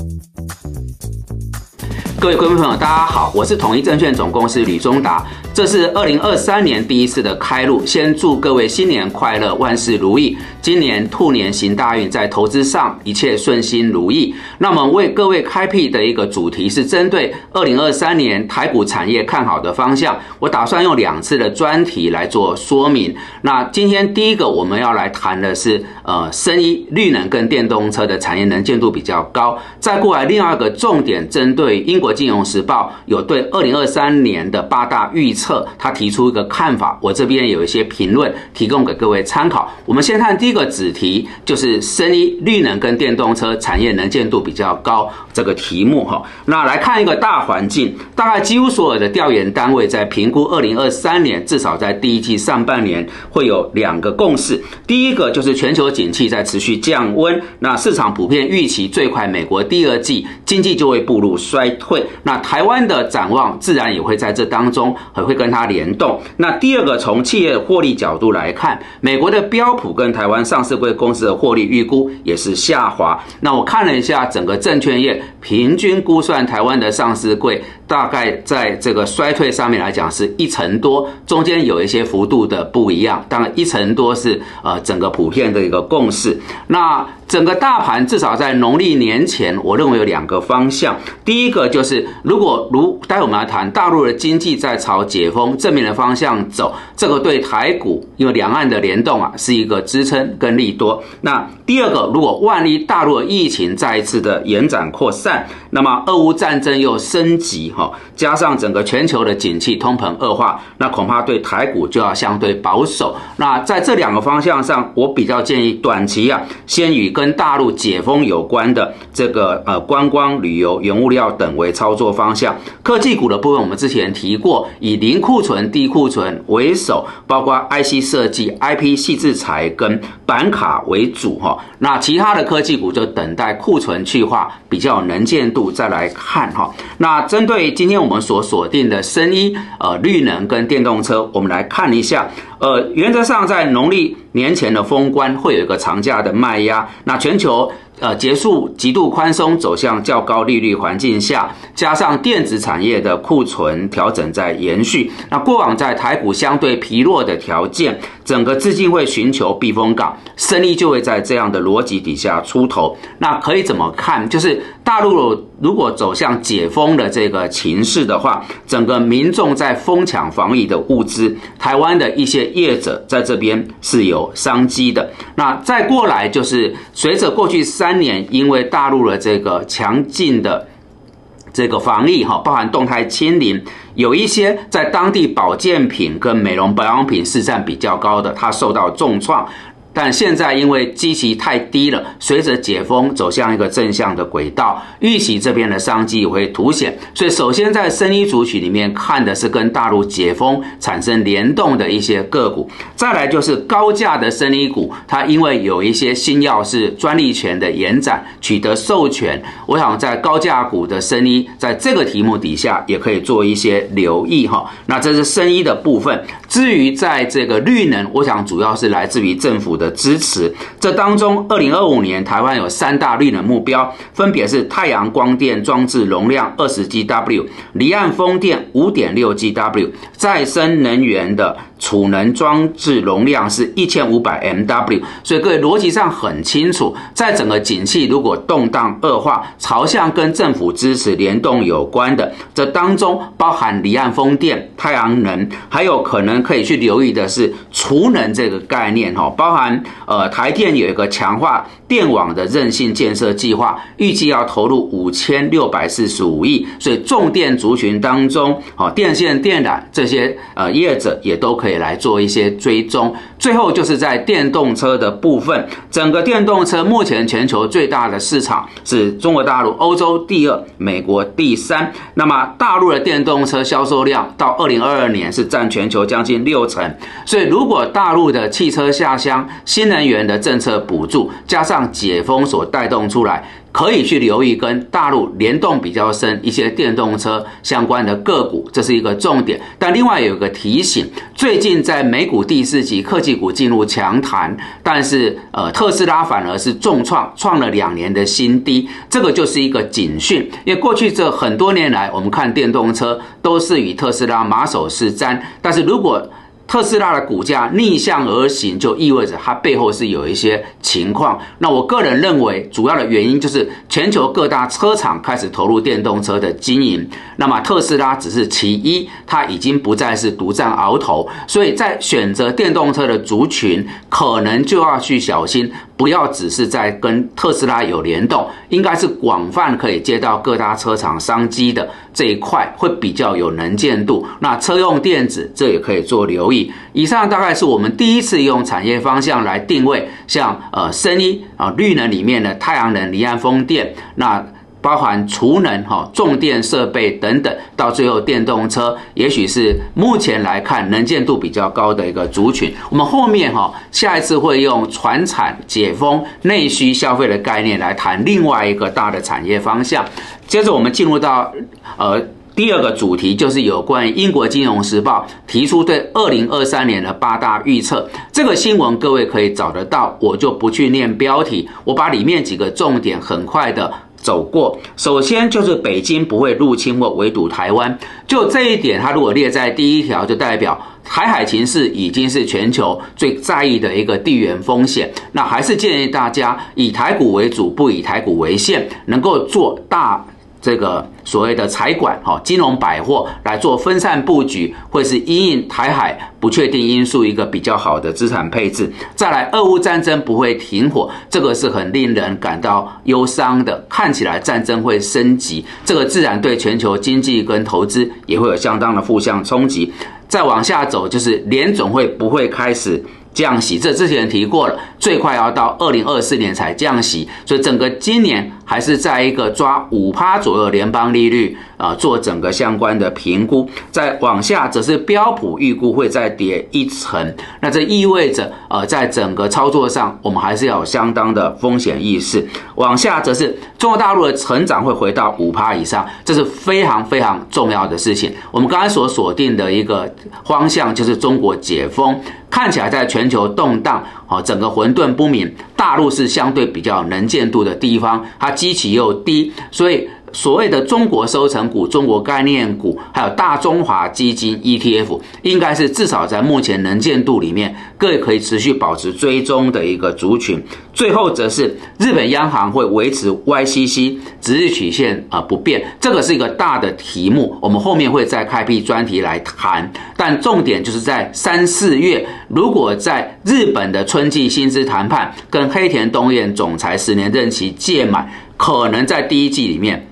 うん。各位观众朋友，大家好，我是统一证券总公司吕中达，这是二零二三年第一次的开路，先祝各位新年快乐，万事如意。今年兔年行大运，在投资上一切顺心如意。那么为各位开辟的一个主题是针对二零二三年台股产业看好的方向，我打算用两次的专题来做说明。那今天第一个我们要来谈的是，呃，生医绿能跟电动车的产业能见度比较高。再过来另外一个重点，针对英国金融时报有对二零二三年的八大预测，他提出一个看法，我这边有一些评论提供给各位参考。我们先看第。一个子题就是生意绿能跟电动车产业能见度比较高这个题目哈，那来看一个大环境，大概几乎所有的调研单位在评估二零二三年，至少在第一季上半年会有两个共识，第一个就是全球景气在持续降温，那市场普遍预期最快美国第二季经济就会步入衰退，那台湾的展望自然也会在这当中还会跟它联动。那第二个从企业获利角度来看，美国的标普跟台湾。上市贵公司的获利预估也是下滑。那我看了一下整个证券业平均估算，台湾的上市贵大概在这个衰退上面来讲是一成多，中间有一些幅度的不一样。当然一成多是呃整个普遍的一个共识。那整个大盘至少在农历年前，我认为有两个方向。第一个就是，如果如待会我们来谈，大陆的经济在朝解封正面的方向走，这个对台股，因为两岸的联动啊，是一个支撑跟利多。那第二个，如果万一大陆的疫情再一次的延展扩散，那么俄乌战争又升级哈，加上整个全球的景气通膨恶化，那恐怕对台股就要相对保守。那在这两个方向上，我比较建议短期啊，先与跟大陆解封有关的这个呃观光旅游、原物料等为操作方向。科技股的部分，我们之前提过，以零库存、低库存为首，包括 IC 设计、IP 细制材跟板卡为主哈。那其他的科技股就等待库存去化，比较能见度再来看哈。那针对今天我们所锁定的生医、呃绿能跟电动车，我们来看一下。呃，原则上在农历年前的封关会有一个长假的卖压，那全球。呃，结束极度宽松走向较高利率环境下，加上电子产业的库存调整在延续，那过往在台股相对疲弱的条件，整个资金会寻求避风港，生意就会在这样的逻辑底下出头。那可以怎么看？就是大陆如果走向解封的这个情势的话，整个民众在疯抢防疫的物资，台湾的一些业者在这边是有商机的。那再过来就是随着过去三。年，因为大陆的这个强劲的这个防疫哈，包含动态清零，有一些在当地保健品跟美容保养品市占比较高的，它受到重创。但现在因为基期太低了，随着解封走向一个正向的轨道，预期这边的商机也会凸显。所以，首先在生医族群里面看的是跟大陆解封产生联动的一些个股。再来就是高价的生医股，它因为有一些新药是专利权的延展取得授权，我想在高价股的生医在这个题目底下也可以做一些留意哈。那这是生医的部分。至于在这个绿能，我想主要是来自于政府。的支持，这当中，二零二五年台湾有三大绿能目标，分别是太阳光电装置容量二十 GW，离岸风电五点六 GW，再生能源的。储能装置容量是一千五百 MW，所以各位逻辑上很清楚，在整个景气如果动荡恶化，朝向跟政府支持联动有关的，这当中包含离岸风电、太阳能，还有可能可以去留意的是储能这个概念哈，包含呃台电有一个强化电网的韧性建设计划，预计要投入五千六百四十五亿，所以重电族群当中，好电线电缆这些呃业者也都可以。来做一些追踪，最后就是在电动车的部分，整个电动车目前全球最大的市场是中国大陆，欧洲第二，美国第三。那么大陆的电动车销售量到二零二二年是占全球将近六成，所以如果大陆的汽车下乡新能源的政策补助，加上解封所带动出来。可以去留意跟大陆联动比较深一些电动车相关的个股，这是一个重点。但另外有一个提醒，最近在美股第四季科技股进入强弹，但是呃特斯拉反而是重创，创了两年的新低，这个就是一个警讯。因为过去这很多年来，我们看电动车都是与特斯拉马首是瞻，但是如果特斯拉的股价逆向而行，就意味着它背后是有一些情况。那我个人认为，主要的原因就是全球各大车厂开始投入电动车的经营。那么特斯拉只是其一，它已经不再是独占鳌头。所以在选择电动车的族群，可能就要去小心。不要只是在跟特斯拉有联动，应该是广泛可以接到各大车厂商机的这一块，会比较有能见度。那车用电子这也可以做留意。以上大概是我们第一次用产业方向来定位，像呃，生医啊，绿能里面的太阳能、离岸风电，那。包含储能、哈重电设备等等，到最后电动车，也许是目前来看能见度比较高的一个族群。我们后面哈下一次会用船产解封、内需消费的概念来谈另外一个大的产业方向。接着我们进入到呃第二个主题，就是有关于英国金融时报提出对二零二三年的八大预测。这个新闻各位可以找得到，我就不去念标题，我把里面几个重点很快的。走过，首先就是北京不会入侵或围堵台湾，就这一点，它如果列在第一条，就代表台海情势已经是全球最在意的一个地缘风险。那还是建议大家以台股为主，不以台股为限，能够做大。这个所谓的财管哈金融百货来做分散布局，会是因应台海不确定因素一个比较好的资产配置。再来，俄乌战争不会停火，这个是很令人感到忧伤的。看起来战争会升级，这个自然对全球经济跟投资也会有相当的负向冲击。再往下走，就是联总会不会开始。降息，这之前提过了，最快要到二零二四年才降息，所以整个今年还是在一个抓五趴左右联邦利率啊，做整个相关的评估。再往下则是标普预估会再跌一层，那这意味着呃，在整个操作上，我们还是要有相当的风险意识。往下则是中国大陆的成长会回到五趴以上，这是非常非常重要的事情。我们刚才所锁定的一个方向就是中国解封。看起来在全球动荡，哦，整个混沌不明，大陆是相对比较能见度的地方，它基期又低，所以。所谓的中国收成股、中国概念股，还有大中华基金 ETF，应该是至少在目前能见度里面，各位可以持续保持追踪的一个族群。最后则是日本央行会维持 YCC 值日曲线啊不变，这个是一个大的题目，我们后面会再开辟专题来谈。但重点就是在三四月，如果在日本的春季薪资谈判跟黑田东彦总裁十年任期届满，可能在第一季里面。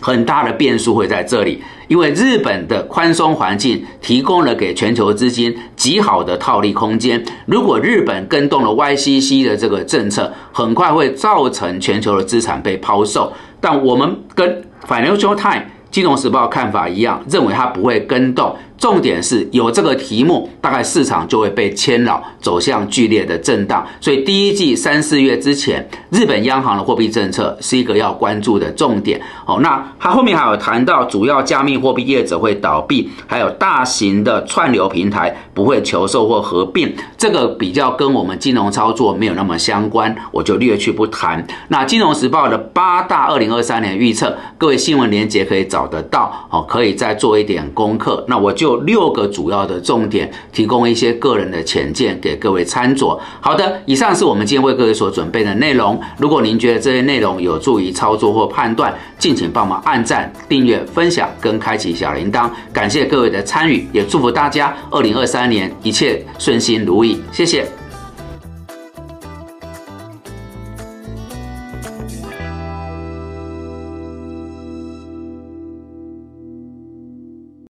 很大的变数会在这里，因为日本的宽松环境提供了给全球资金极好的套利空间。如果日本跟动了 YCC 的这个政策，很快会造成全球的资产被抛售。但我们跟 Financial Times 金融时报看法一样，认为它不会跟动。重点是有这个题目，大概市场就会被牵扰，走向剧烈的震荡。所以第一季三四月之前，日本央行的货币政策是一个要关注的重点。哦，那它后面还有谈到主要加密货币业者会倒闭，还有大型的串流平台不会求售或合并，这个比较跟我们金融操作没有那么相关，我就略去不谈。那金融时报的八大二零二三年预测，各位新闻连接可以找得到，哦，可以再做一点功课。那我就。有六个主要的重点，提供一些个人的浅见给各位参酌。好的，以上是我们今天为各位所准备的内容。如果您觉得这些内容有助于操作或判断，敬请帮忙按赞、订阅、分享跟开启小铃铛。感谢各位的参与，也祝福大家二零二三年一切顺心如意。谢谢。